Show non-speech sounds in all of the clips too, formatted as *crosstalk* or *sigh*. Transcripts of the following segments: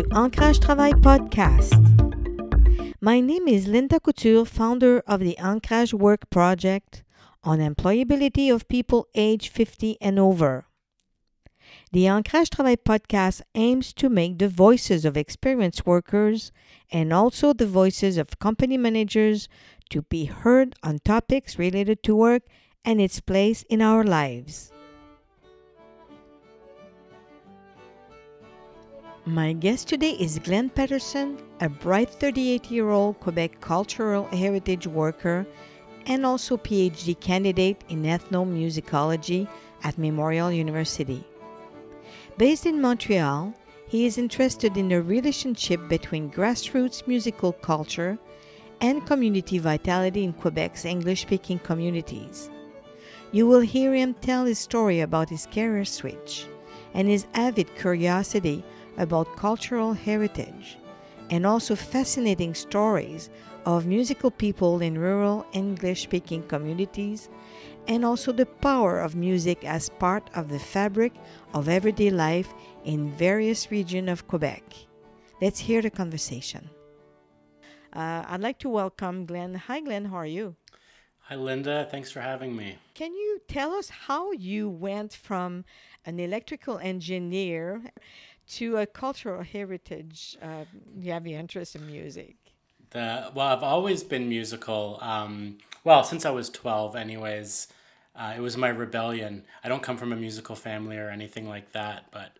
to Ancrage Travail podcast. My name is Linda Couture, founder of the Ancrage Work Project on employability of people age 50 and over. The Ancrage Travail podcast aims to make the voices of experienced workers and also the voices of company managers to be heard on topics related to work and its place in our lives. My guest today is Glenn Patterson, a bright 38 year old Quebec cultural heritage worker and also PhD candidate in ethnomusicology at Memorial University. Based in Montreal, he is interested in the relationship between grassroots musical culture and community vitality in Quebec's English speaking communities. You will hear him tell his story about his career switch and his avid curiosity about cultural heritage, and also fascinating stories of musical people in rural English speaking communities, and also the power of music as part of the fabric of everyday life in various regions of Quebec. Let's hear the conversation. Uh, I'd like to welcome Glenn. Hi, Glenn. How are you? Hi, Linda. Thanks for having me. Can you tell us how you went from an electrical engineer to a cultural heritage, uh, you have the interest in music? The, well, I've always been musical. Um, well, since I was 12, anyways. Uh, it was my rebellion. I don't come from a musical family or anything like that, but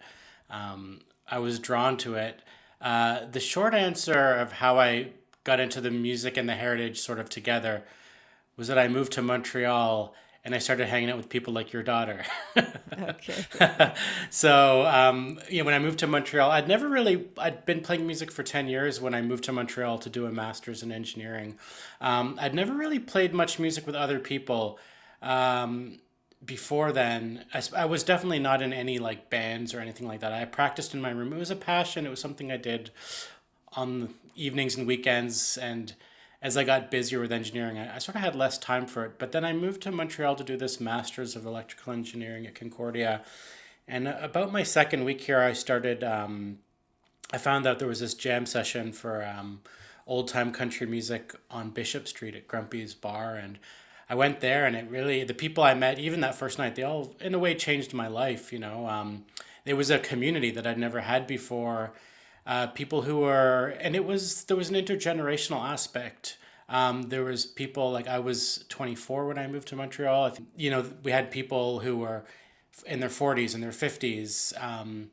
um, I was drawn to it. Uh, the short answer of how I got into the music and the heritage sort of together was that I moved to Montreal and I started hanging out with people like your daughter. okay. *laughs* so, um, you know, when I moved to Montreal, I'd never really, I'd been playing music for 10 years when I moved to Montreal to do a master's in engineering. Um, I'd never really played much music with other people. Um, before then, I, I was definitely not in any like bands or anything like that. I practiced in my room. It was a passion. It was something I did on evenings and weekends and as I got busier with engineering, I, I, sort of had less time for it. But then I moved to Montreal to do this Master's of Electrical Engineering at Concordia. And about my second week here, I started, um, I found out there was this jam session for um, old time country music on Bishop Street at Grumpy's Bar. And I went there, and it really, the people I met, even that first night, they all, in a way, changed my life. You know, um, it was a community that I'd never had before uh, people who were, and it was there was an intergenerational aspect. Um, there was people like I was 24 when I moved to Montreal. I think, you know, we had people who were in their 40s and their 50s. Um,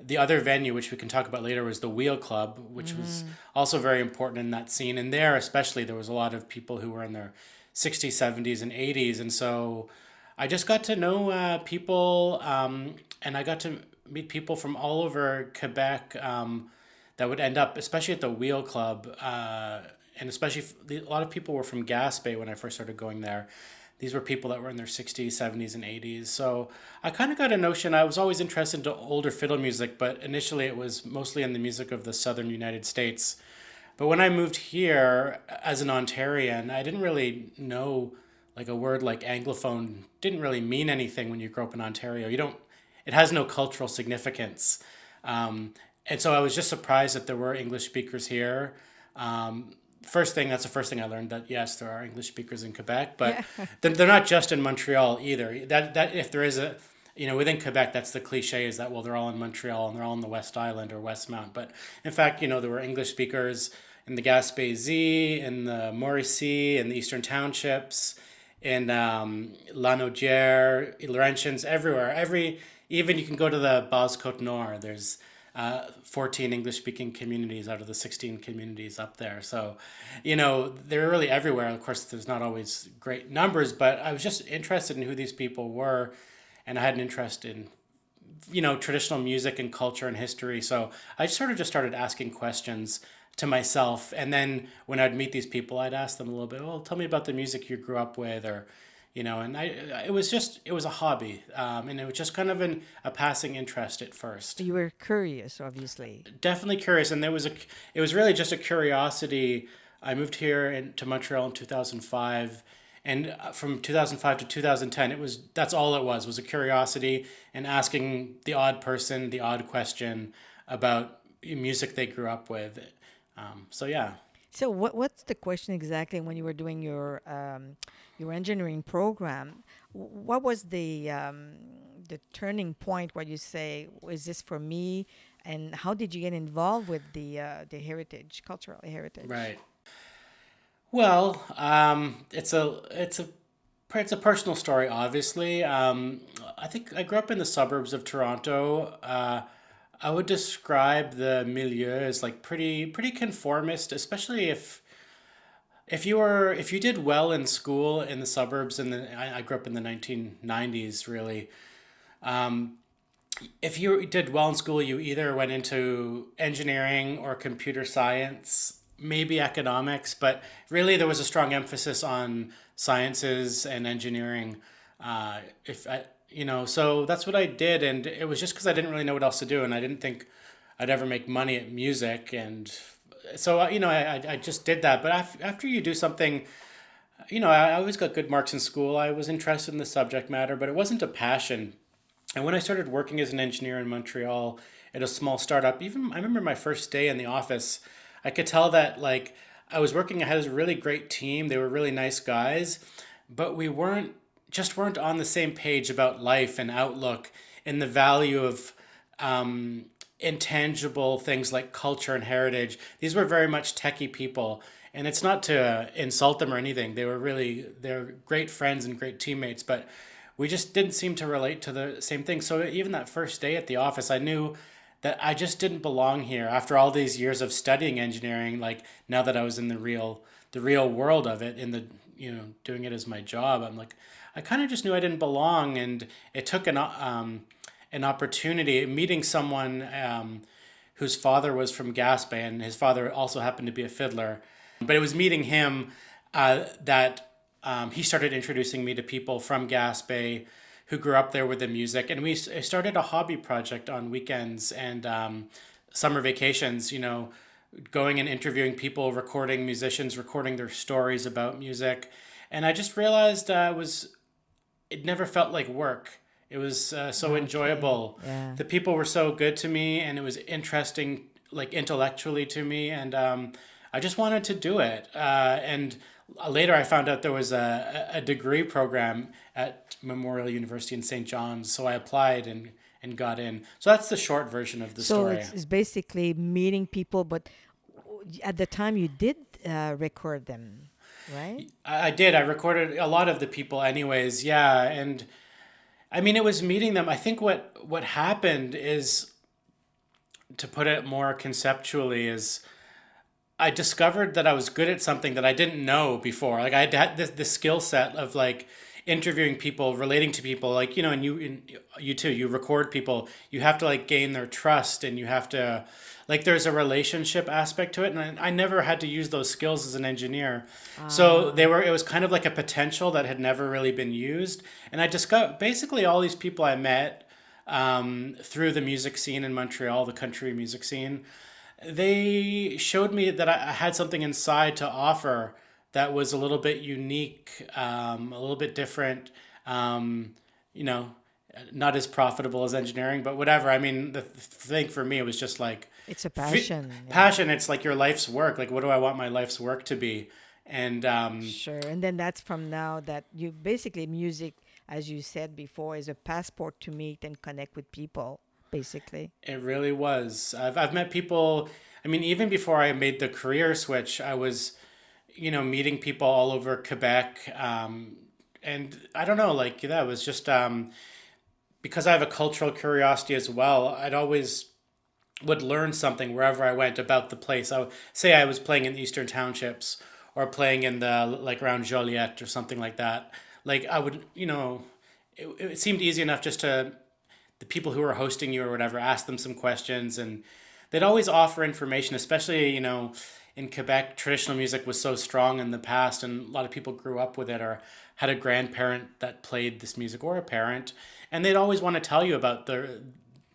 the other venue, which we can talk about later, was the Wheel Club, which mm. was also very important in that scene. And there, especially, there was a lot of people who were in their 60s, 70s, and 80s. And so I just got to know uh, people um, and I got to meet people from all over Quebec um, that would end up, especially at the Wheel Club, uh, and especially a lot of people were from Gaspé when I first started going there. These were people that were in their 60s, 70s, and 80s. So I kind of got a notion. I was always interested in older fiddle music, but initially it was mostly in the music of the southern United States. But when I moved here as an Ontarian, I didn't really know like a word like anglophone didn't really mean anything when you grow up in Ontario. You don't it has no cultural significance. Um, and so I was just surprised that there were English speakers here. Um, first thing, that's the first thing I learned that yes, there are English speakers in Quebec, but yeah. *laughs* they're, they're not just in Montreal either. That that if there is a you know, within Quebec, that's the cliche is that, well, they're all in Montreal and they're all in the West Island or Westmount. But in fact, you know, there were English speakers in the Gaspésie, in the Mauricie, in the Eastern Townships, in um, Lanaudière, Laurentians, everywhere. Every even you can go to the Basse Côte Nord. There's uh, 14 English speaking communities out of the 16 communities up there. So, you know, they're really everywhere. Of course, there's not always great numbers, but I was just interested in who these people were. And I had an interest in, you know, traditional music and culture and history. So I sort of just started asking questions to myself. And then when I'd meet these people, I'd ask them a little bit, well, tell me about the music you grew up with or, you know and i it was just it was a hobby um, and it was just kind of an, a passing interest at first you were curious obviously definitely curious and there was a it was really just a curiosity i moved here in, to montreal in 2005 and uh, from 2005 to 2010 it was that's all it was was a curiosity and asking the odd person the odd question about music they grew up with. Um, so yeah. So what what's the question exactly when you were doing your um, your engineering program? What was the um, the turning point where you say, "Is this for me?" And how did you get involved with the uh, the heritage, cultural heritage? Right. Well, um, it's a it's a it's a personal story. Obviously, um, I think I grew up in the suburbs of Toronto. Uh, I would describe the milieu as like pretty pretty conformist, especially if if you were if you did well in school in the suburbs and the I, I grew up in the nineteen nineties really. Um, if you did well in school, you either went into engineering or computer science, maybe economics, but really there was a strong emphasis on sciences and engineering. Uh, if I, you know, so that's what I did, and it was just because I didn't really know what else to do, and I didn't think I'd ever make money at music, and so uh, you know, I I just did that. But after after you do something, you know, I always got good marks in school. I was interested in the subject matter, but it wasn't a passion and when I started working as an engineer in Montreal at a small startup, even I remember my first day in the office, I could tell that like I was working, I had a really great team. They were really nice guys, but we weren't just weren't on the same page about life and outlook and the value of um, intangible things like culture and heritage. These were very much techie people. And it's not to insult them or anything. They were really, they're great friends and great teammates, but we just didn't seem to relate to the same thing. So even that first day at the office, I knew that I just didn't belong here after all these years of studying engineering. Like now that I was in the real the real world of it, in the you know doing it as my job, I'm like I kind of just knew I didn't belong, and it took an um, an opportunity meeting someone um, whose father was from Gaspé, and his father also happened to be a fiddler. But it was meeting him uh, that um, he started introducing me to people from Gaspé who grew up there with the music. And we started a hobby project on weekends and um, summer vacations, you know, going and interviewing people, recording musicians, recording their stories about music. And I just realized uh, it was, it never felt like work. It was uh, so okay. enjoyable. Yeah. The people were so good to me and it was interesting, like intellectually to me. And um, I just wanted to do it. Uh, and later I found out there was a, a degree program at Memorial University in St. John's. So I applied and, and got in. So that's the short version of the so story. So it's, it's, basically meeting people, but at the time you did uh, record them, right? I, I did. I recorded a lot of the people, anyways. Yeah. And I mean, it was meeting them. I think what, what happened is, to put it more conceptually, is I discovered that I was good at something that I didn't know before. Like I had this, skill set of like interviewing people, relating to people. Like you know, and you in, you too. You record people. You have to like gain their trust, and you have to like there's a relationship aspect to it. And I, I never had to use those skills as an engineer, so ah. they were. It was kind of like a potential that had never really been used. And I discovered basically all these people I met um, through the music scene in Montreal, the country music scene they showed me that I had something inside to offer that was a little bit unique, um, a little bit different. Um, you know, not as profitable as engineering, but whatever. I mean, the thing for me it was just like it's a passion. F- passion. It's like your life's work. Like, what do I want my life's work to be? And um, sure. And then that's from now that you basically music, as you said before, is a passport to meet and connect with people basically. It really was. I've, I've met people, I mean, even before I made the career switch, I was, you know, meeting people all over Quebec. Um, and I don't know, like that was just um, because I have a cultural curiosity as well. I'd always would learn something wherever I went about the place. I would say I was playing in the Eastern Townships or playing in the like around Joliette or something like that. Like I would, you know, it, it seemed easy enough just to the people who were hosting you or whatever ask them some questions and they'd always offer information especially you know in quebec traditional music was so strong in the past and a lot of people grew up with it or had a grandparent that played this music or a parent and they'd always want to tell you about the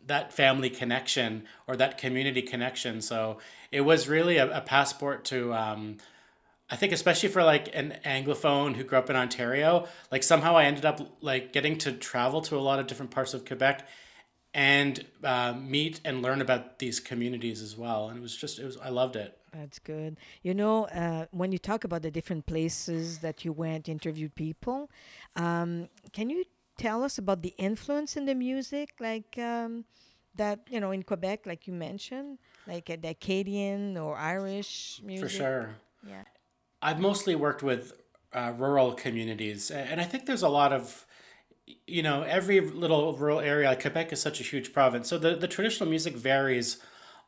that family connection or that community connection so it was really a, a passport to um, I think especially for like an anglophone who grew up in Ontario, like somehow I ended up like getting to travel to a lot of different parts of Quebec and uh, meet and learn about these communities as well. And it was just, it was, I loved it. That's good. You know, uh, when you talk about the different places that you went, interviewed people, um, can you tell us about the influence in the music, like um, that, you know, in Quebec, like you mentioned, like a the Acadian or Irish music? For sure. Yeah. I've mostly worked with uh, rural communities, and I think there's a lot of you know, every little rural area, Quebec is such a huge province. So the, the traditional music varies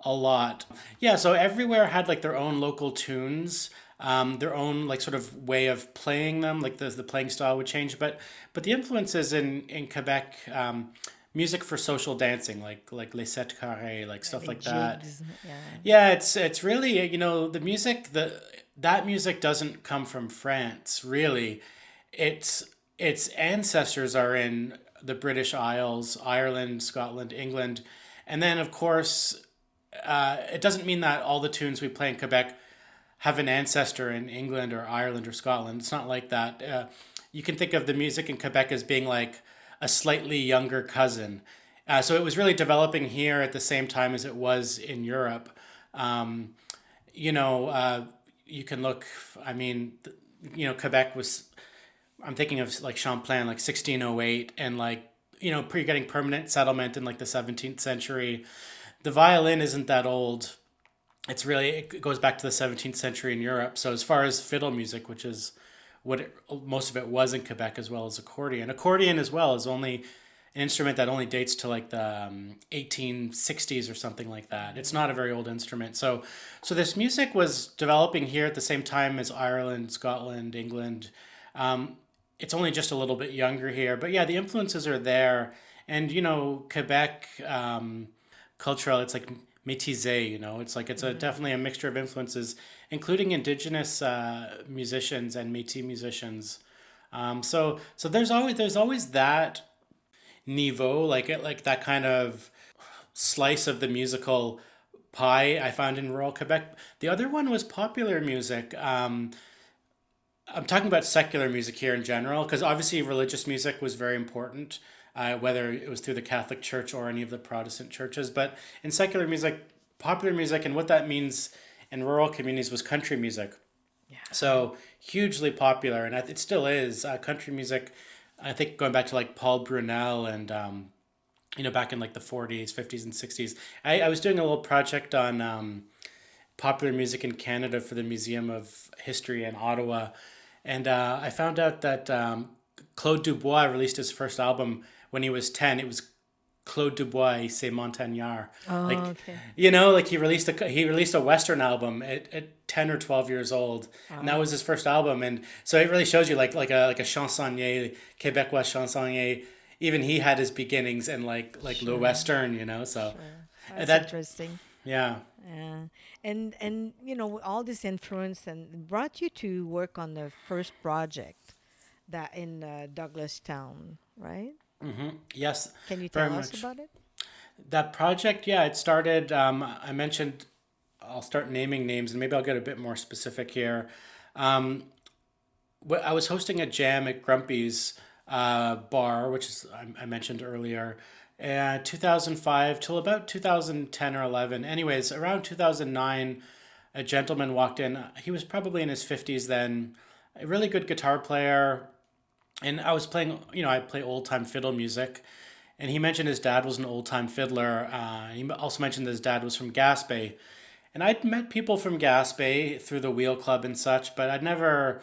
a lot. Yeah, so everywhere had like their own local tunes, um, their own like sort of way of playing them, like the, the playing style would change. But but the influences in, in Quebec, um, music for social dancing, like like Les Sets Carrés, like stuff like that. Yeah. Yeah, it's it's really you know the music the that music doesn't come from France really. It's its ancestors are in the British Isles, Ireland, Scotland, England, and then of course, uh, it doesn't mean that all the tunes we play in Quebec have an ancestor in England or Ireland or Scotland. It's not like that. Uh, you can think of the music in Quebec as being like a slightly younger cousin. Uh, so it was really developing here at the same time as it was in Europe. Um, you know, uh, you can look. I mean, you know, Quebec was I'm thinking of like Champlain, like 1608, and like you know, pre getting permanent settlement in like the 17th century. The violin isn't that old. It's really it goes back to the 17th century in Europe. So as far as fiddle music, which is what it, most of it was in Quebec, as well as accordion, accordion as well is only an instrument that only dates to like the um, 1860s or something like that. It's not a very old instrument. So so this music was developing here at the same time as Ireland, Scotland, England. Um, it's only just a little bit younger here, but yeah, the influences are there. And you know, Quebec um, cultural, it's like métissé. You know, it's like it's a mm-hmm. definitely a mixture of influences, including indigenous uh, musicians and Métis musicians. Um, so so there's always there's always that niveau, like it like that kind of slice of the musical pie I found in rural Quebec. The other one was popular music. Um, I'm talking about secular music here in general, because obviously religious music was very important, uh, whether it was through the Catholic Church or any of the Protestant churches. But in secular music, popular music, and what that means in rural communities was country music. Yeah. So hugely popular, and it still is. Uh, country music, I think going back to like Paul Brunelle and, um, you know, back in like the 40s, 50s, and 60s. I, I was doing a little project on um, popular music in Canada for the Museum of History in Ottawa and uh, I found out that um, Claude Dubois released his first album when he was 10. It was Claude Dubois, C'est Montagnard. Oh, like, okay. You know, like he released a he released a Western album at, at ten or twelve years old, and that was his first album. And so it really shows you like like a like a chansonnier, Québécois chansonnier. Even he had his beginnings in like like sure. le Western, you know. So sure. That's that, interesting. Yeah. Yeah and and you know all this influence and brought you to work on the first project that in uh, Douglastown, right? Mm-hmm. Yes. Can you tell us much. about it? That project, yeah, it started. Um, I mentioned. I'll start naming names, and maybe I'll get a bit more specific here. Um, I was hosting a jam at Grumpy's uh, bar, which is I, I mentioned earlier, uh, 2005 till about 2010 or 11. Anyways, around 2009, a gentleman walked in. He was probably in his 50s then, a really good guitar player. And I was playing, you know, I play old time fiddle music. And he mentioned his dad was an old time fiddler. Uh, he also mentioned his dad was from Gaspé. And I'd met people from Gaspé through the Wheel Club and such, but I'd never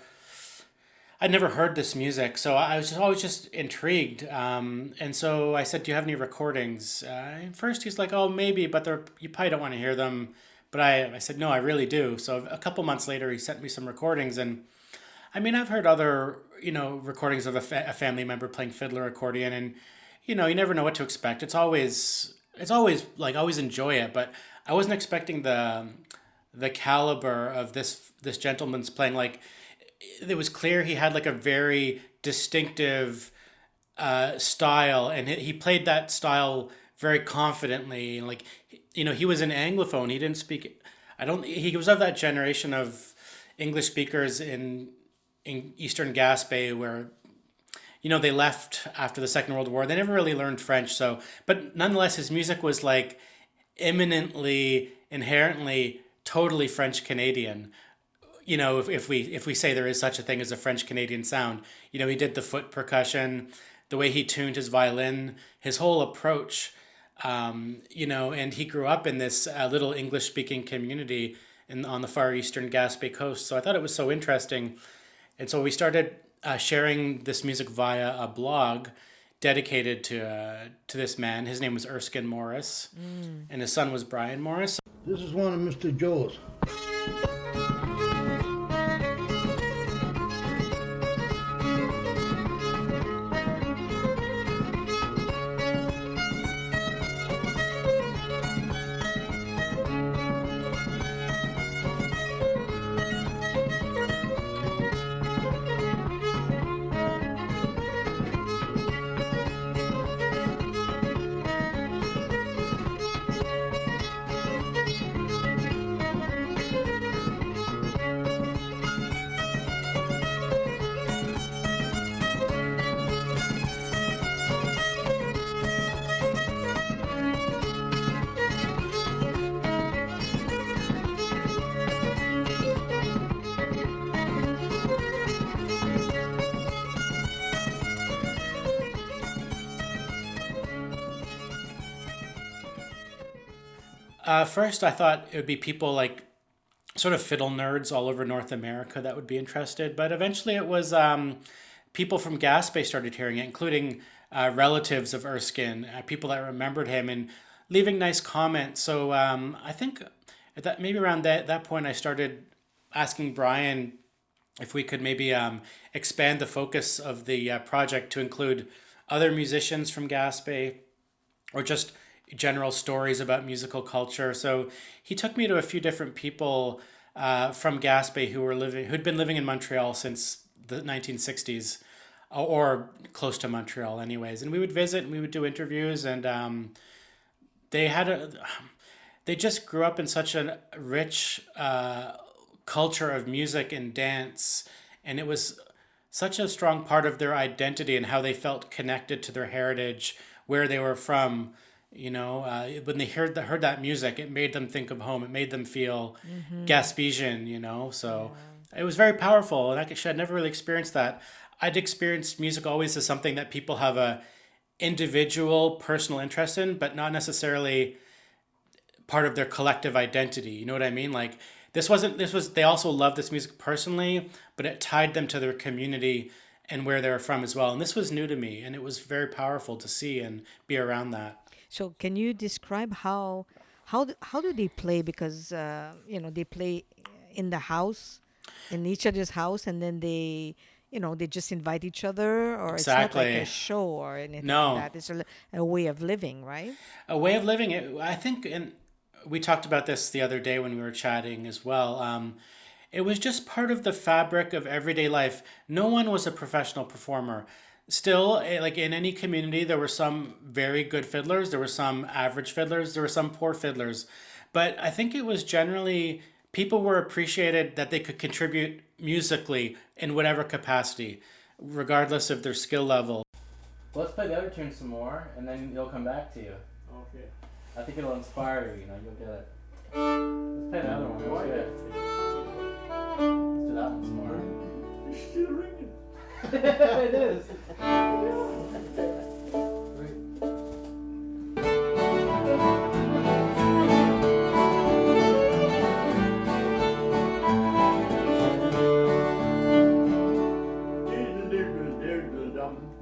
I'd never heard this music, so I was just always just intrigued. Um, and so I said, "Do you have any recordings?" Uh, first, he's like, "Oh, maybe, but they're you probably don't want to hear them." But I, I said, "No, I really do." So a couple months later, he sent me some recordings, and I mean, I've heard other you know recordings of a, fa- a family member playing fiddler accordion, and you know, you never know what to expect. It's always it's always like always enjoy it, but I wasn't expecting the the caliber of this this gentleman's playing like it was clear he had like a very distinctive uh, style, and he played that style very confidently. Like, you know, he was an Anglophone. He didn't speak. I don't. He was of that generation of English speakers in in Eastern Gaspé where you know, they left after the Second World War. They never really learned French. So, but nonetheless, his music was like eminently, inherently, totally French Canadian. You know, if, if we if we say there is such a thing as a French Canadian sound, you know, he did the foot percussion, the way he tuned his violin, his whole approach. Um, you know, and he grew up in this uh, little English speaking community in, on the far eastern Gaspé coast. So I thought it was so interesting. And so we started uh, sharing this music via a blog dedicated to uh, to this man. His name was Erskine Morris, mm. and his son was Brian Morris. This is one of Mr. Joe's. Uh, first, I thought it would be people like sort of fiddle nerds all over North America that would be interested, but eventually it was um, people from Gaspé started hearing it, including uh, relatives of Erskine, uh, people that remembered him, and leaving nice comments. So um, I think at that maybe around that that point, I started asking Brian if we could maybe um, expand the focus of the uh, project to include other musicians from Gaspé, or just general stories about musical culture. So he took me to a few different people uh, from Gaspé who were living who'd been living in Montreal since the 1960s or close to Montreal anyways. And we would visit and we would do interviews and um, they had a they just grew up in such a rich uh, culture of music and dance. And it was such a strong part of their identity and how they felt connected to their heritage where they were from you know, uh, when they heard the, heard that music, it made them think of home. It made them feel mm-hmm. Gaspesian. You know, so yeah. it was very powerful. And actually, I'd never really experienced that. I'd experienced music always as something that people have a individual, personal interest in, but not necessarily part of their collective identity. You know what I mean? Like this wasn't. This was. They also loved this music personally, but it tied them to their community and where they were from as well. And this was new to me, and it was very powerful to see and be around that. So can you describe how how do, how do they play? Because uh, you know they play in the house, in each other's house, and then they you know they just invite each other, or exactly. it's not like a show or anything no. like that. It's a, a way of living, right? A way of living. I think, and we talked about this the other day when we were chatting as well. Um, it was just part of the fabric of everyday life. No one was a professional performer still eh, like in any community there were some very good fiddlers there were some average fiddlers there were some poor fiddlers. But i think it was generally people were appreciated that they could contribute musically in whatever capacity regardless of their skill level. Let's play the other tune some more and then it'll come back to you. Okay. I think it'll inspire you you know you'll get it. Let's play the other one let's do that one some more. It's still ringing it is.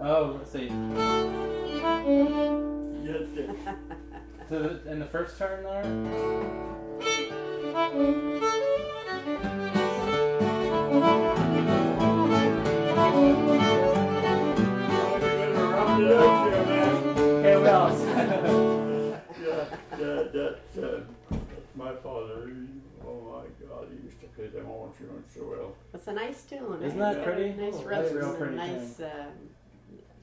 Oh, let's see. So in the first turn there. *laughs* that, that, uh, my father. oh my God, he used to play them all tunes so well. It's a nice tune. Isn't that pretty? Nice oh, rhythms real and pretty nice, uh,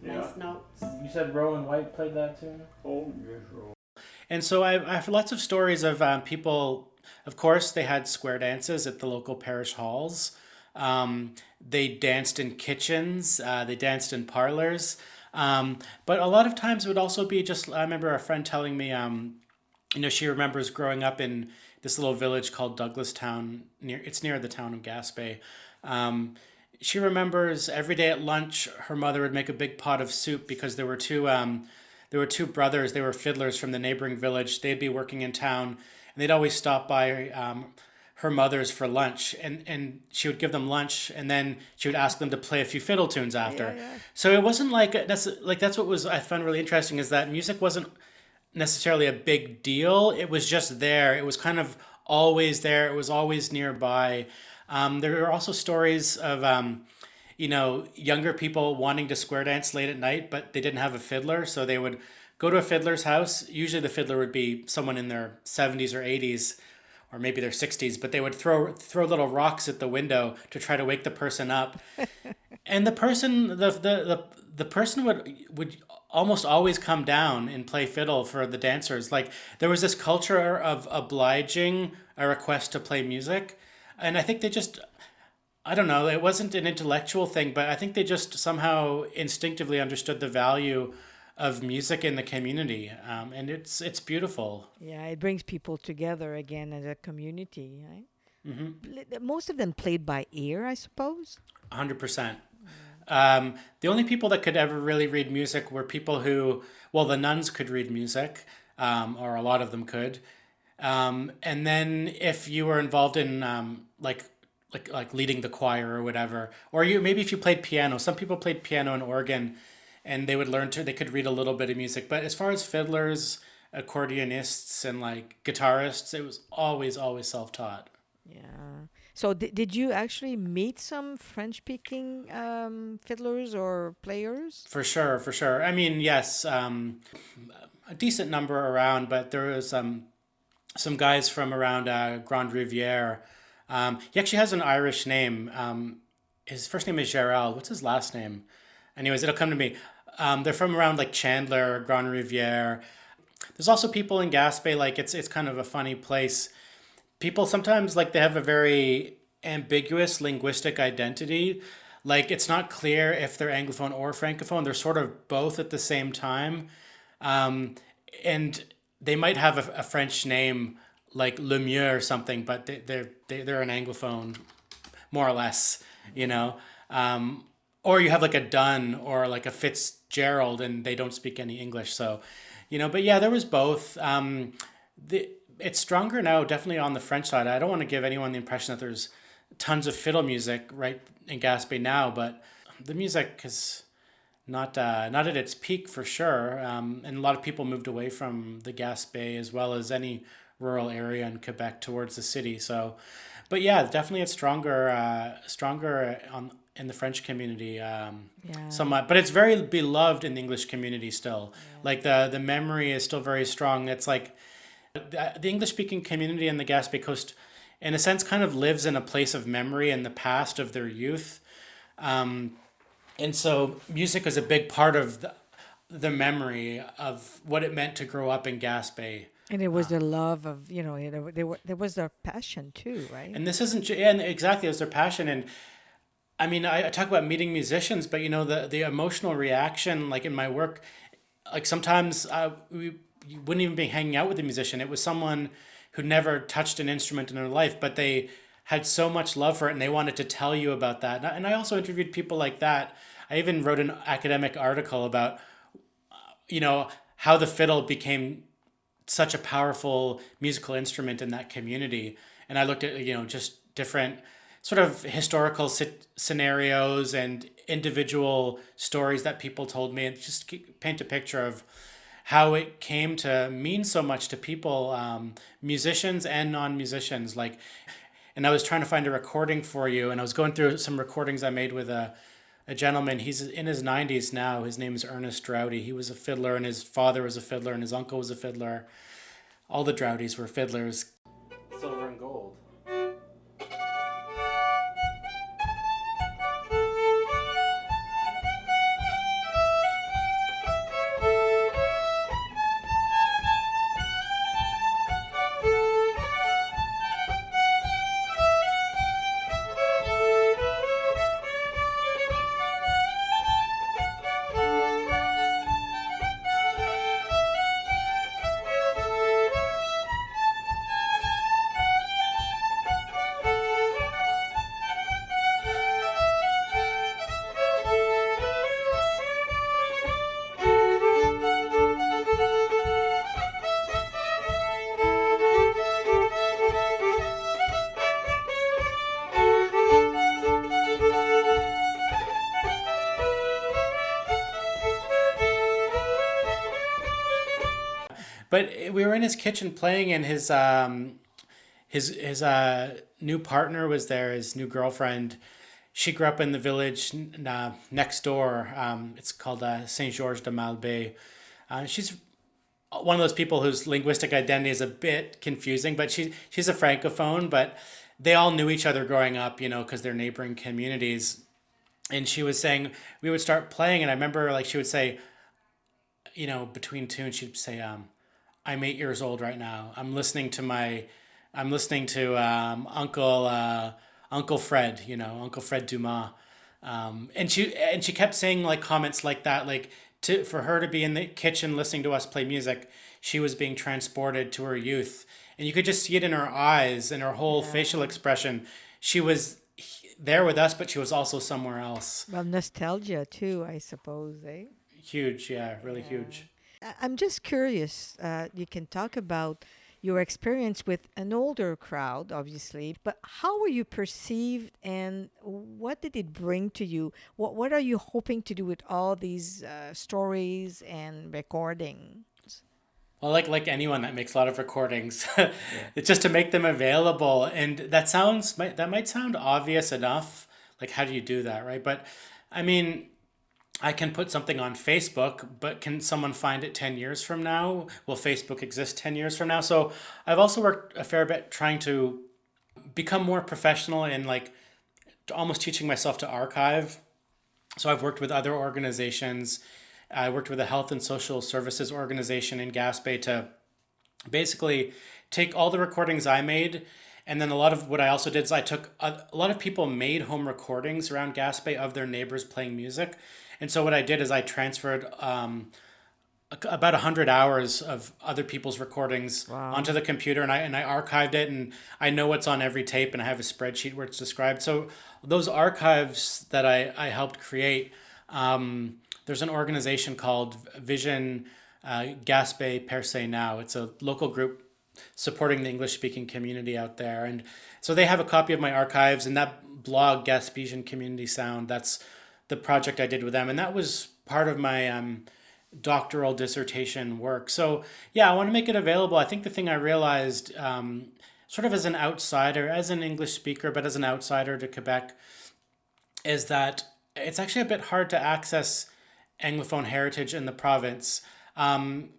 yeah. nice notes. You said Rowan White played that tune? Oh, yes, Rowan. And so I, I have lots of stories of um, people. Of course, they had square dances at the local parish halls. Um, they danced in kitchens. Uh, they danced in parlors. Um, but a lot of times it would also be just. I remember a friend telling me, um, you know, she remembers growing up in this little village called Douglastown. Near it's near the town of Gaspé. Um, she remembers every day at lunch, her mother would make a big pot of soup because there were two um, there were two brothers. They were fiddlers from the neighboring village. They'd be working in town, and they'd always stop by um, her mother's for lunch, and and she would give them lunch, and then she would ask them to play a few fiddle tunes after. Yeah, yeah. So it wasn't like that's like that's what was I found really interesting is that music wasn't necessarily a big deal. It was just there. It was kind of always there. It was always nearby. Um, there are also stories of, um, you know, younger people wanting to square dance late at night, but they didn't have a fiddler, so they would go to a fiddler's house. Usually, the fiddler would be someone in their seventies or eighties, or maybe their sixties, but they would throw throw little rocks at the window to try to wake the person up. *laughs* and the person, the the the, the person would would almost always come down and play fiddle for the dancers. Like there was this culture of obliging a request to play music, and I think they just. I don't know. It wasn't an intellectual thing, but I think they just somehow instinctively understood the value of music in the community, um, and it's it's beautiful. Yeah, it brings people together again as a community, right? Mm-hmm. Most of them played by ear, I suppose. hundred percent. Um, the only people that could ever really read music were people who, well, the nuns could read music, um, or a lot of them could. Um, and then if you were involved in um, like like like leading the choir or whatever, or you maybe if you played piano, some people played piano and organ, and they would learn to they could read a little bit of music. But as far as fiddlers, accordionists, and like guitarists, it was always always self taught. Yeah. So di- did you actually meet some French-speaking um, fiddlers or players? For sure, for sure. I mean, yes, um, a decent number around, but there was um, some guys from around uh, Riviere. Um, he actually has an Irish name. Um, his first name is Gerald. What's his last name? Anyways, it'll come to me. Um, they're from around like Chandler, Grande Riviere. There's also people in Gaspé. Like it's it's kind of a funny place. People sometimes like they have a very ambiguous linguistic identity. Like it's not clear if they're Anglophone or Francophone. They're sort of both at the same time, um, and they might have a, a French name like Lemieux or something, but they, they're they, they're an Anglophone, more or less. You know. Um, or you have like a Dunn or like a Fitzgerald, and they don't speak any English. So, you know, but yeah, there was both. Um, the it's stronger now, definitely on the French side. I don't want to give anyone the impression that there's tons of fiddle music right in Gaspé now, but the music is not uh, not at its peak for sure. Um, and a lot of people moved away from the Gaspé as well as any rural area in Quebec towards the city. So, but yeah, definitely it's stronger, uh, stronger on in the French community. Um, Yeah. somewhat, but it's very beloved in the English community still. Like the the memory is still very strong. It's like the, the English speaking community in the Gaspé Coast, in a sense, kind of lives in a place of memory in the past of their youth, um, and so music is a big part of the, the memory of what it meant to grow up in Gaspé. And it was the love of you know there, there, there was their passion too, right? And this isn't, and exactly, it's their passion. And I mean, I, I talk about meeting musicians, but you know, the, the emotional reaction, like in my work, like sometimes uh, we you wouldn't even be hanging out with a musician. It was someone who never touched an instrument in their life, but they had so much love for it and they wanted to tell you about that. And I, also interviewed people like that. I even wrote an academic article about, you know, how the fiddle became such a powerful musical instrument in that community. And I looked at, you know, just different sort of historical scenarios and individual stories that people told me and just paint a picture of how it came to mean so much to people, um, musicians and non-musicians. Like, and I was trying to find a recording for you, and I was going through some recordings I made with a, a gentleman. He's in his nineties now. His name is Ernest Droughty. He was a fiddler, and his father was a fiddler, and his uncle was a fiddler. All the Droughtys were fiddlers. Silver and gold. We were in his kitchen playing, and his um, his his uh, new partner was there, his new girlfriend. She grew up in the village uh, next door. Um, it's called uh, Saint Georges de Malbaie. Uh, she's one of those people whose linguistic identity is a bit confusing, but she she's a francophone. But they all knew each other growing up, you know, because they're neighboring communities. And she was saying we would start playing, and I remember like she would say, you know, between tunes, she'd say, um, "I'm eight years old right now. I'm listening to my, I'm listening to um, Uncle uh, Uncle Fred, you know, Uncle Fred Dumas." Um, and she and she kept saying like comments like that, like to for her to be in the kitchen listening to us play music, she was being transported to her youth, and you could just see it in her eyes and her whole yeah. facial expression. She was there with us, but she was also somewhere else. Well, nostalgia too, I suppose, eh? Huge, yeah, really yeah. huge. I'm just curious. Uh, you can talk about your experience with an older crowd, obviously, but how were you perceived and what did it bring to you? What, what are you hoping to do with all these uh, stories and recordings? Well, like like anyone that makes a lot of recordings, *laughs* yeah. it's just to make them available. And that sounds that might sound obvious enough. Like, how do you do that, right? But I mean, I can put something on Facebook, but can someone find it 10 years from now? Will Facebook exist 10 years from now? So I've also worked a fair bit trying to become more professional in like almost teaching myself to archive. So I've worked with other organizations. I worked with a health and social services organization in Gaspé to basically take all the recordings I made and then a lot of what I also did is I took a, a lot of people made home recordings around Gaspé of their neighbors playing music and so what I did is I transferred um, about 100 hours of other people's recordings wow. onto the computer and I, and I archived it and I know what's on every tape and I have a spreadsheet where it's described. So those archives that I, I helped create, um, there's an organization called Vision uh, Gaspé Percé Now. It's a local group supporting the English speaking community out there. And so they have a copy of my archives and that blog, Gaspesian Community Sound, that's the project I did with them, and that was part of my um, doctoral dissertation work. So yeah, I want to make it available. I think the thing I realized, um, sort of as an outsider, as an English speaker, but as an outsider to Quebec, is that it's actually a bit hard to access Anglophone heritage in the province. Um,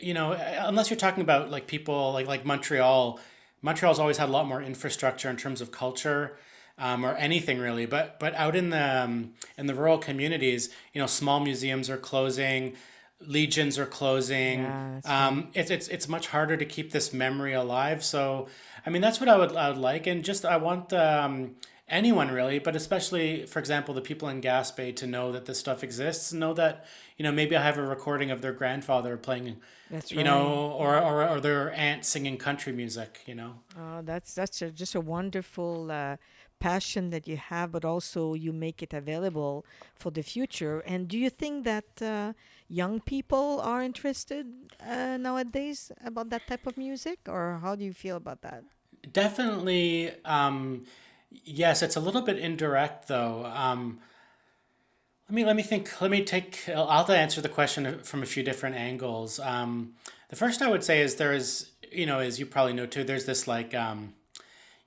you know, unless you're talking about like people like like Montreal. Montreal's always had a lot more infrastructure in terms of culture um, or anything really. But but out in the um, in the rural communities, you know, small museums are closing, legions are closing. Yeah, um, it's it's it's much harder to keep this memory alive. So I mean, that's what I would I would like, and just I want um, anyone really, but especially for example, the people in Gaspé to know that this stuff exists, know that you know maybe I have a recording of their grandfather playing. That's right. You know, or, or, or their aunt singing country music, you know. Oh, that's that's a, just a wonderful uh, passion that you have, but also you make it available for the future. And do you think that uh, young people are interested uh, nowadays about that type of music, or how do you feel about that? Definitely, um, yes. It's a little bit indirect, though. Um, let me let me think. Let me take. I'll to answer the question from a few different angles. Um, the first I would say is there is, you know, as you probably know too. There's this like um,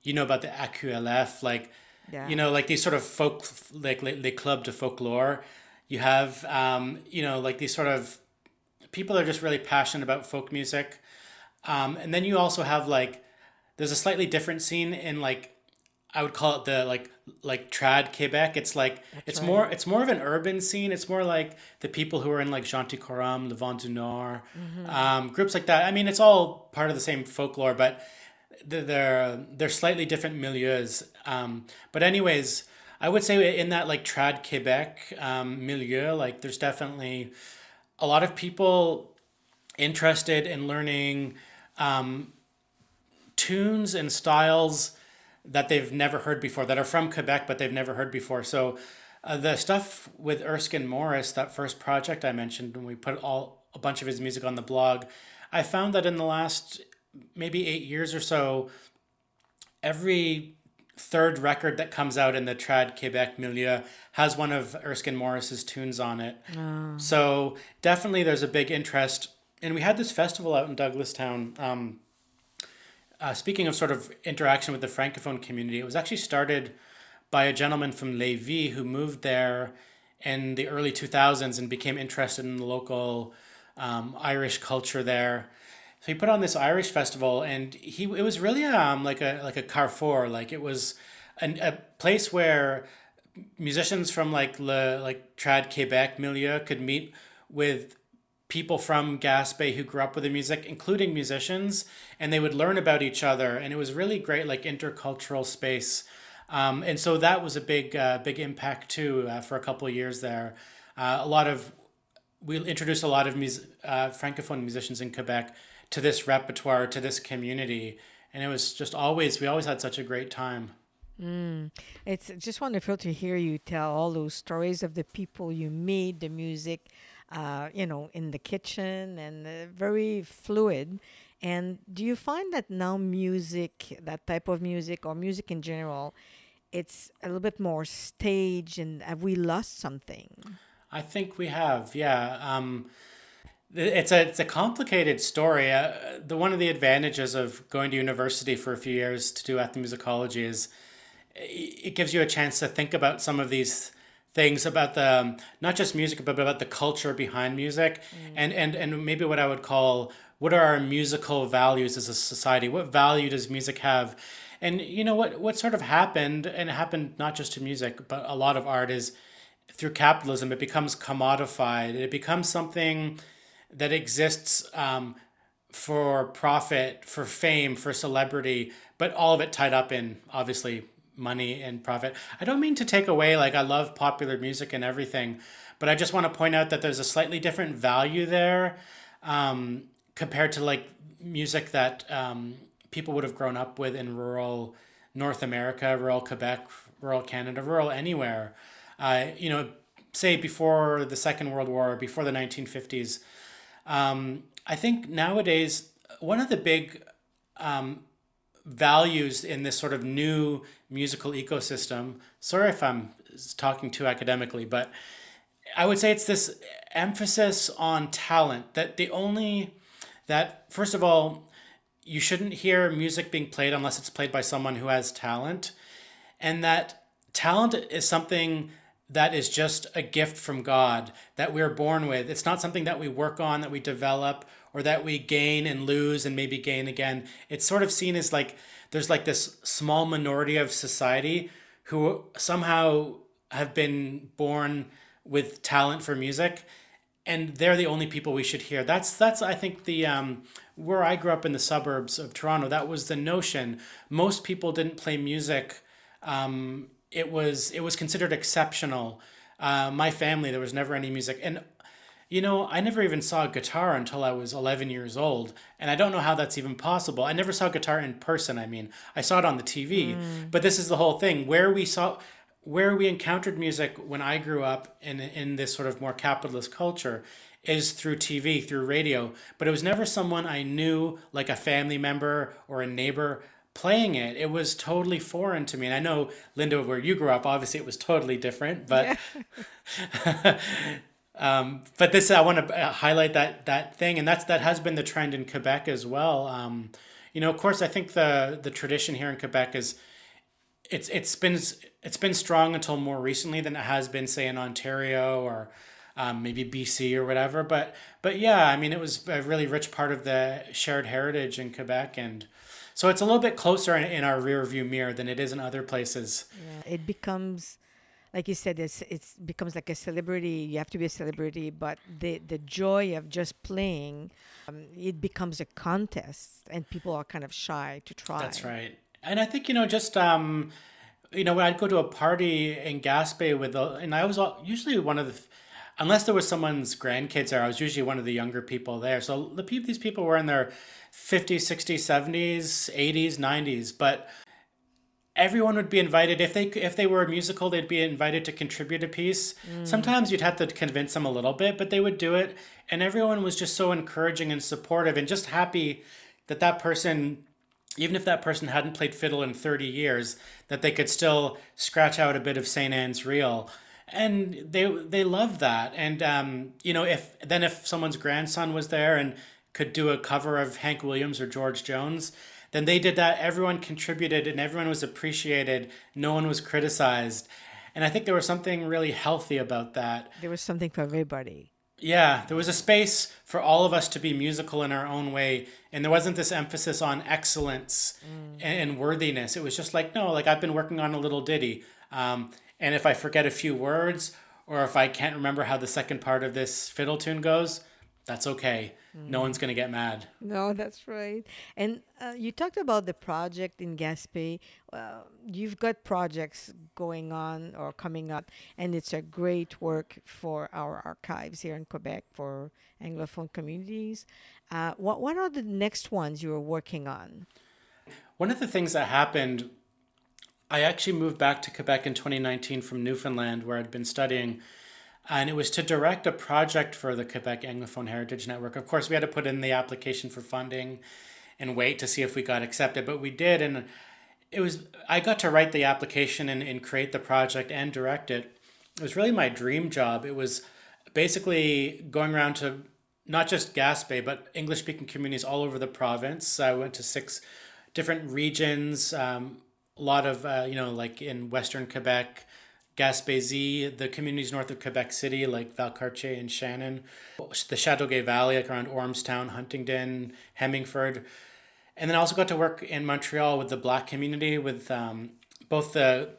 you know about the AQLF, like yeah. you know, like these sort of folk, like les club to folklore. You have, um, you know, like these sort of people are just really passionate about folk music, um, and then you also have like there's a slightly different scene in like I would call it the like like trad Quebec. It's like That's it's right. more it's more of an urban scene. It's more like the people who are in like Genticorum, Le Vent du Nord, mm-hmm. um, groups like that. I mean, it's all part of the same folklore, but they're they're slightly different milieus. Um, but anyways, I would say in that like trad Quebec um, milieu, like there's definitely a lot of people interested in learning um, tunes and styles that they've never heard before that are from Quebec but they've never heard before. So uh, the stuff with Erskine Morris, that first project I mentioned when we put all a bunch of his music on the blog, I found that in the last maybe eight years or so, every third record that comes out in the trad Quebec milieu has one of Erskine Morris's tunes on it. Oh. So definitely there's a big interest and we had this festival out in Douglastown. Um, uh, speaking of sort of interaction with the francophone community, it was actually started by a gentleman from Lévis who moved there in the early 2000s and became interested in the local um, Irish culture there. So he put on this Irish festival, and he it was really um like a like a carrefour, like it was an, a place where musicians from like le like trad Quebec milieu could meet with people from Gaspé who grew up with the music, including musicians, and they would learn about each other, and it was really great like intercultural space. Um, and so that was a big uh, big impact too uh, for a couple of years there. Uh, a lot of we introduced a lot of mus- uh, francophone musicians in Quebec to this repertoire to this community, and it was just always we always had such a great time. Mm. It's just wonderful to hear you tell all those stories of the people you meet, the music, uh, you know, in the kitchen, and uh, very fluid. And do you find that now music, that type of music, or music in general, it's a little bit more staged, and have we lost something? I think we have, yeah. Um, it's a it's a complicated story. Uh, the one of the advantages of going to university for a few years to do ethnomusicology is it gives you a chance to think about some of these things about the um, not just music but about the culture behind music. Mm. and and and maybe what I would call what are our musical values as a society? What value does music have? And you know what what sort of happened and it happened not just to music but a lot of art is through capitalism. It becomes commodified. It becomes something that exists um, for profit for fame for celebrity but all of it tied up in obviously money and profit. I don't mean to take away, like, I love popular music and everything, but I just want to point out that there's a slightly different value there um, compared to, like, music that um, people would have grown up with in rural North America, rural Quebec, rural Canada, rural anywhere. Uh, you know, say before the Second World War, before the 1950s. Um, I think nowadays, one of the big um, values in this sort of new musical ecosystem. Sorry if I'm talking too academically, but I would say it's this emphasis on talent that the only that first of all you shouldn't hear music being played unless it's played by someone who has talent and that talent is something that is just a gift from God that we're born with. It's not something that we work on, that we develop, or that we gain and lose and maybe gain again. It's sort of seen as like there's like this small minority of society who somehow have been born with talent for music and they're the only people we should hear. That's that's I think the um, where I grew up in the suburbs of Toronto. That was the notion. Most people didn't play music. Um, it was it was considered exceptional. Uh, my family there was never any music, and you know, I never even saw a guitar until I was 11 years old, and I don't know how that's even possible. I never saw a guitar in person. I mean, I saw it on the TV, mm. but this is the whole thing where we saw where we encountered music when I grew up in in this sort of more capitalist culture is through TV, through radio, but it was never someone I knew like a family member or a neighbor playing it. It was totally foreign to me. And I know Linda where you grew up, obviously it was totally different, but yeah. *laughs* Um, but this I want to uh, highlight that that thing, and that's that has been the trend in Quebec as well. Um, you know, of course, I think the the tradition here in Quebec is it's it's been it's been strong until more recently than it has been, say, in Ontario or um, maybe BC or whatever. But but yeah, I mean, it was a really rich part of the shared heritage in Quebec, and so it's a little bit closer in, in our rear view mirror than it is in other places. Yeah, it becomes like you said, it's it's becomes like a celebrity. You have to be a celebrity, but the the joy of just playing, um, it becomes a contest, and people are kind of shy to try. That's right, and I think you know just. Um, you know, when I'd go to a party in Gaspé with, the, and I was usually one of the, unless there was someone's grandkids there, I was usually one of the younger people there. So the people, these people were in their 50s, 60s, 70s, 80s, 90s, but everyone would be invited if they if they were a musical they'd be invited to contribute a piece mm. sometimes you'd have to convince them a little bit but they would do it and everyone was just so encouraging and supportive and just happy that that person even if that person hadn't played fiddle in 30 years that they could still scratch out a bit of St. Anne's reel and they they love that and um, you know if then if someone's grandson was there and could do a cover of Hank Williams or George Jones. Then they did that. Everyone contributed and everyone was appreciated. No one was criticized. And I think there was something really healthy about that. There was something for everybody. Yeah, there was a space for all of us to be musical in our own way. And there wasn't this emphasis on excellence mm. and, worthiness. It was just like, no, like I've been working on a little ditty. Um, and if I forget a few words or if I can't remember how the second part of this fiddle tune goes, that's okay. Mm. No one's going to get mad. No, *laughs* that's right. And uh, you talked about the project in Gaspé. Well, you've got projects going on or coming up, and it's a great work for our archives here in Quebec for Anglophone communities. Uh, what, what are the next ones you are working on? One of the things that happened, I actually moved back to Quebec in 2019 from Newfoundland, where I'd been studying and it was to direct a project for the Quebec Anglophone Heritage Network. Of course, we had to put in the application for funding and wait to see if we got accepted, but we did, and it was I got to write the application and, and create the project and direct it. It was really my dream job. It was basically going around to not just Gaspé, but English speaking communities all over the province. I went to six different regions, um, a lot of, uh, you know, like in Western Quebec, Gaspésie, the communities north of Quebec City, like Valcartier and Shannon, the Chateauguay Valley, like around Ormstown, Huntingdon, Hemmingford. And then I also got to work in Montreal with the Black community, with um, both the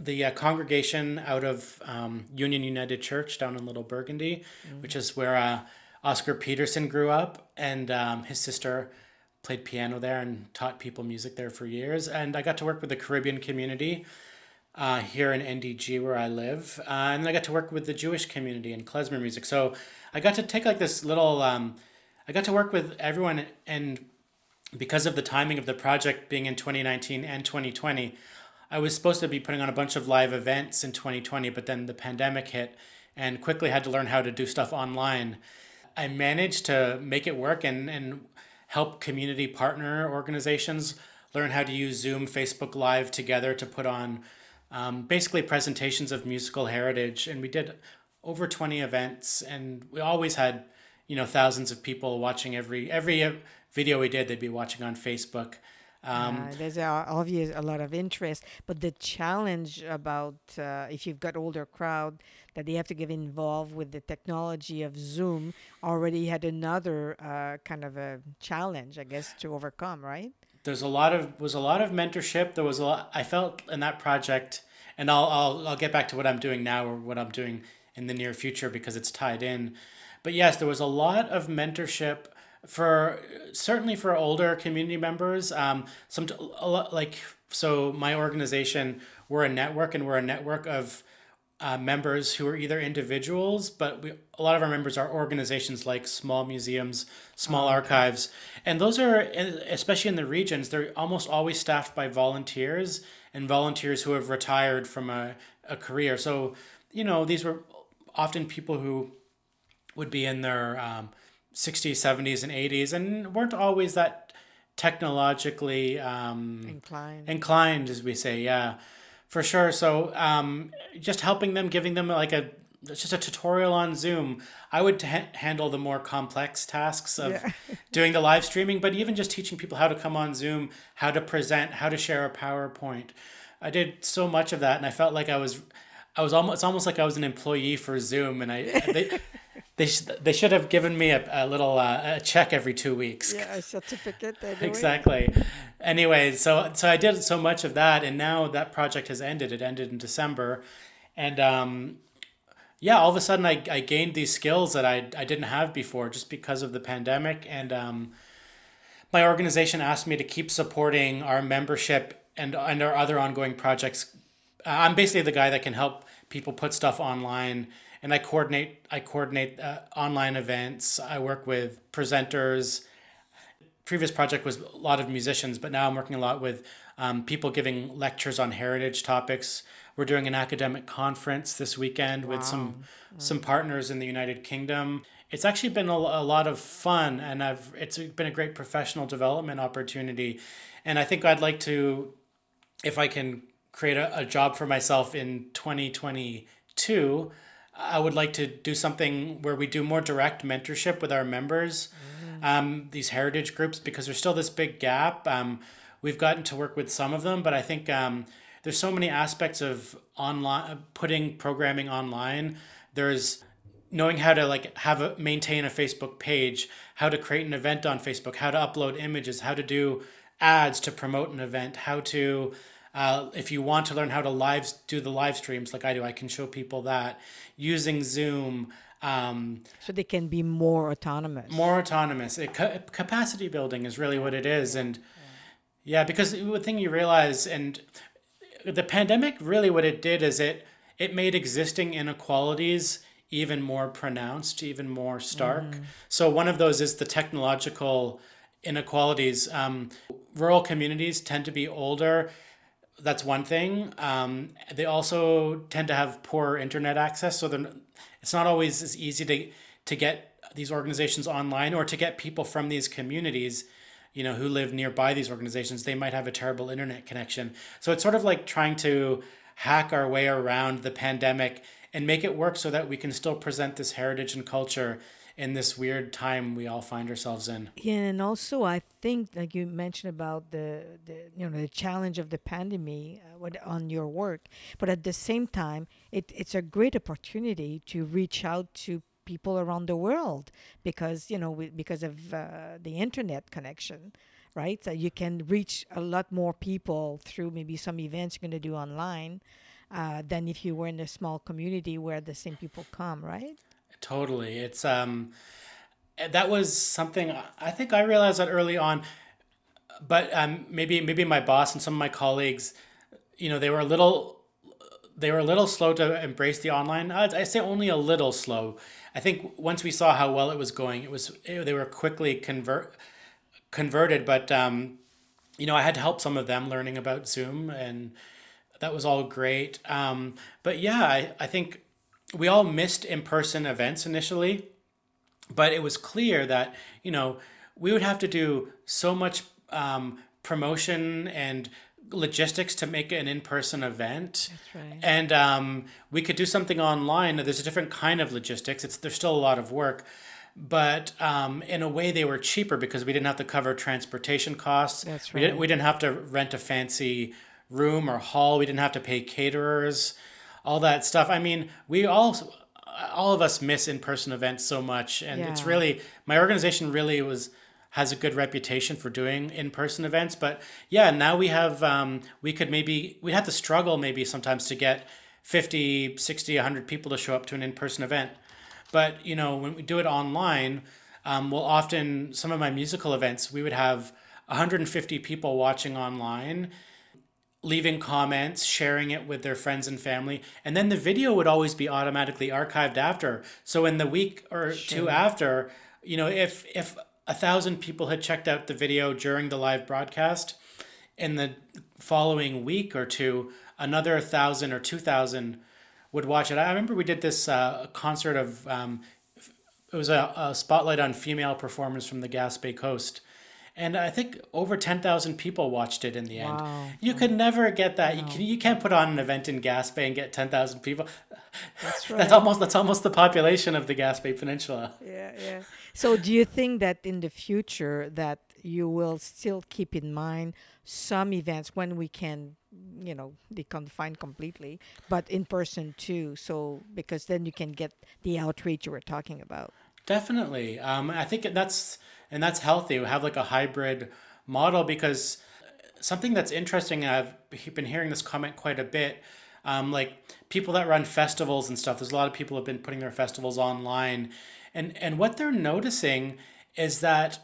the uh, congregation out of um, Union United Church down in Little Burgundy, mm-hmm. which is where uh, Oscar Peterson grew up, and um, his sister played piano there and taught people music there for years. And I got to work with the Caribbean community uh, here in NDG where I live. Uh, and I got to work with the Jewish community in klezmer music. So I got to take like this little, um, I got to work with everyone. And because of the timing of the project being in 2019 and 2020, I was supposed to be putting on a bunch of live events in 2020, but then the pandemic hit and quickly had to learn how to do stuff online. I managed to make it work and, and help community partner organizations learn how to use Zoom, Facebook Live together to put on um, basically presentations of musical heritage. And we did over 20 events, and we always had, you know, thousands of people watching every every video we did. They'd be watching on Facebook. Um, uh, there's a, obvious a lot of interest, but the challenge about uh, if you've got older crowd that they have to get involved with the technology of Zoom already had another uh, kind of a challenge, I guess, to overcome, right? there's a lot of was a lot of mentorship. There was a lot. I felt in that project, and I'll I'll I'll get back to what I'm doing now or what I'm doing in the near future because it's tied in. But yes, there was a lot of mentorship for certainly for older community members. Um, some a lot, like so my organization we're a network and we're a network of uh, members who are either individuals, but we, a lot of our members are organizations like small museums, small oh, okay. archives, and those are especially in the regions. They're almost always staffed by volunteers and volunteers who have retired from a, a career. So you know these were often people who would be in their um, 60s, 70s, and 80s, and weren't always that technologically um, inclined. Inclined, as we say, yeah for sure. So um, just helping them, giving them like a just a tutorial on Zoom. I would ha- handle the more complex tasks of yeah. *laughs* doing the live streaming, but even just teaching people how to come on Zoom, how to present, how to share a PowerPoint. I did so much of that, and I felt like I was, I was almost it's almost like I was an employee for Zoom, and I they *laughs* they, sh- they should have given me a, a little uh, a check every two weeks. Yeah, a certificate. *laughs* exactly. Anyway, so so I did so much of that, and now that project has ended. It ended in December, and um, yeah, all of a sudden I, I gained these skills that I I didn't have before just because of the pandemic, and um, my organization asked me to keep supporting our membership and and our other ongoing projects. I'm basically the guy that can help people put stuff online and I coordinate I coordinate uh, online events. I work with presenters. Previous project was a lot of musicians, but now I'm working a lot with um, people giving lectures on heritage topics. We're doing an academic conference this weekend wow. with some some partners in the United Kingdom. It's actually been a, a lot of fun, and I've it's been a great professional development opportunity. And I think I'd like to, if I can create a, a job for myself in 2022 I would like to do something where we do more direct mentorship with our members, um, these heritage groups, because there's still this big gap. Um, we've gotten to work with some of them, but I think um, there's so many aspects of online putting programming online. There's knowing how to like have a maintain a Facebook page, how to create an event on Facebook, how to upload images, how to do ads to promote an event, how to uh, if you want to learn how to live do the live streams like I do, I can show people that using Zoom. Um, so they can be more autonomous. More autonomous. It, capacity building is really what it is, and yeah, because the thing you realize, and the pandemic really what it did is it it made existing inequalities even more pronounced, even more stark. Mm. So one of those is the technological inequalities. Um, rural communities tend to be older. That's one thing. Um, they also tend to have poor internet access, so it's not always as easy to to get these organizations online or to get people from these communities you know who live nearby these organizations they might have a terrible internet connection so it's sort of like trying to hack our way around the pandemic and make it work so that we can still present this heritage and culture in this weird time we all find ourselves in. Yeah, and also I think, like you mentioned about the, the you know the challenge of the pandemic uh, on your work, but at the same time, it, it's a great opportunity to reach out to people around the world because you know we, because of uh, the internet connection right so you can reach a lot more people through maybe some events you're going to do online uh, than if you were in a small community where the same people come, right? Totally. It's um, that was something I think I realized that early on, but um, maybe maybe my boss and some of my colleagues, you know, they were a little they were a little slow to embrace the online. I say only a little slow. I think once we saw how well it was going, it was it, they were quickly convert converted. But um, you know, I had to help some of them learning about Zoom and that was all great. Um, but yeah, I, I think we all missed in person events initially, but it was clear that, you know, we would have to do so much um, promotion and logistics to make an in-person event right. and um, we could do something online there's a different kind of logistics it's there's still a lot of work but um, in a way they were cheaper because we didn't have to cover transportation costs That's right. we, didn't, we didn't have to rent a fancy room or hall. We didn't have to pay caterers, all that stuff. I mean, we all all of us miss in-person events so much and yeah. it's really my organization really was has a good reputation for doing in-person events but yeah now we have um, we could maybe we'd have to struggle maybe sometimes to get 50 60 100 people to show up to an in-person event but you know when we do it online um, we'll often some of my musical events we would have 150 people watching online leaving comments, sharing it with their friends and family, and then the video would always be automatically archived after. So in the week or sure. two after, you know, if if a thousand people had checked out the video during the live broadcast, in the following week or two, another thousand or two thousand would watch it. I remember we did this uh, concert of um, it was a, a spotlight on female performers from the Gaspé Coast and I think over ten thousand people watched it in the end. Wow. You could never get that. No. You, can, you can't put on an event in Gaspé and get ten thousand people. That's *laughs* right. that's almost that's almost the population of the Gaspé Peninsula. Yeah, yeah. So, do you think that in the future that you will still keep in mind some events when we can, you know, deconfine completely, but in person too? So, because then you can get the outreach you were talking about. Definitely. Um, I think that's and that's healthy. We have like a hybrid model because something that's interesting. I've been hearing this comment quite a bit. Um, like people that run festivals and stuff. There's a lot of people have been putting their festivals online, and and what they're noticing is that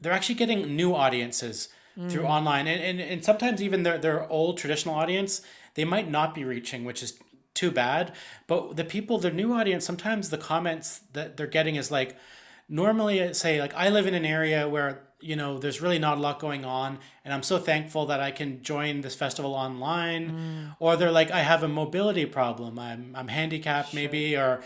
they're actually getting new audiences mm. through online, and, and and sometimes even their their old traditional audience they might not be reaching, which is too bad. But the people, the new audience, sometimes the comments that they're getting is like, normally say like I live in an area where you know there's really not a lot going on and i'm so thankful that i can join this festival online mm. or they're like i have a mobility problem i'm, I'm handicapped sure. maybe or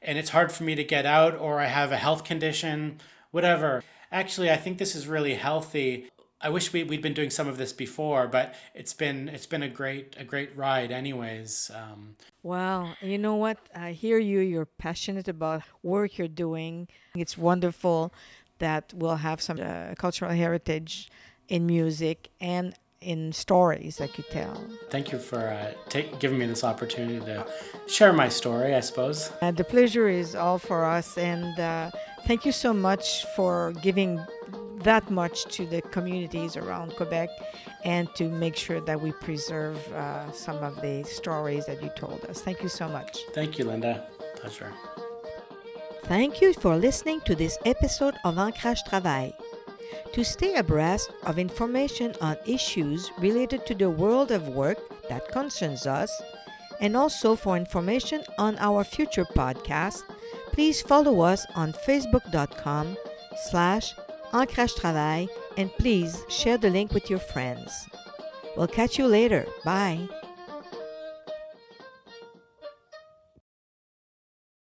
and it's hard for me to get out or i have a health condition whatever actually i think this is really healthy I wish we, we'd been doing some of this before, but it's been it's been a great a great ride, anyways. Um, Well, you know what? I hear you. You're passionate about work you're doing. It's wonderful that we'll have some uh, cultural heritage in music and in stories that you tell. thank you for uh, take, giving me this opportunity to share my story. I suppose. Uh, the pleasure is all for us, and uh, thank you so much for giving that much to the communities around Quebec and to make sure that we preserve uh, some of the stories that you told us. Thank you so much. Thank you, Linda. Pleasure. Thank you for listening to this episode of Ancrage Travail. To stay abreast of information on issues related to the world of work that concerns us, and also for information on our future podcast, please follow us on facebook.com slash Ancrage Travail and please share the link with your friends. We'll catch you later. Bye.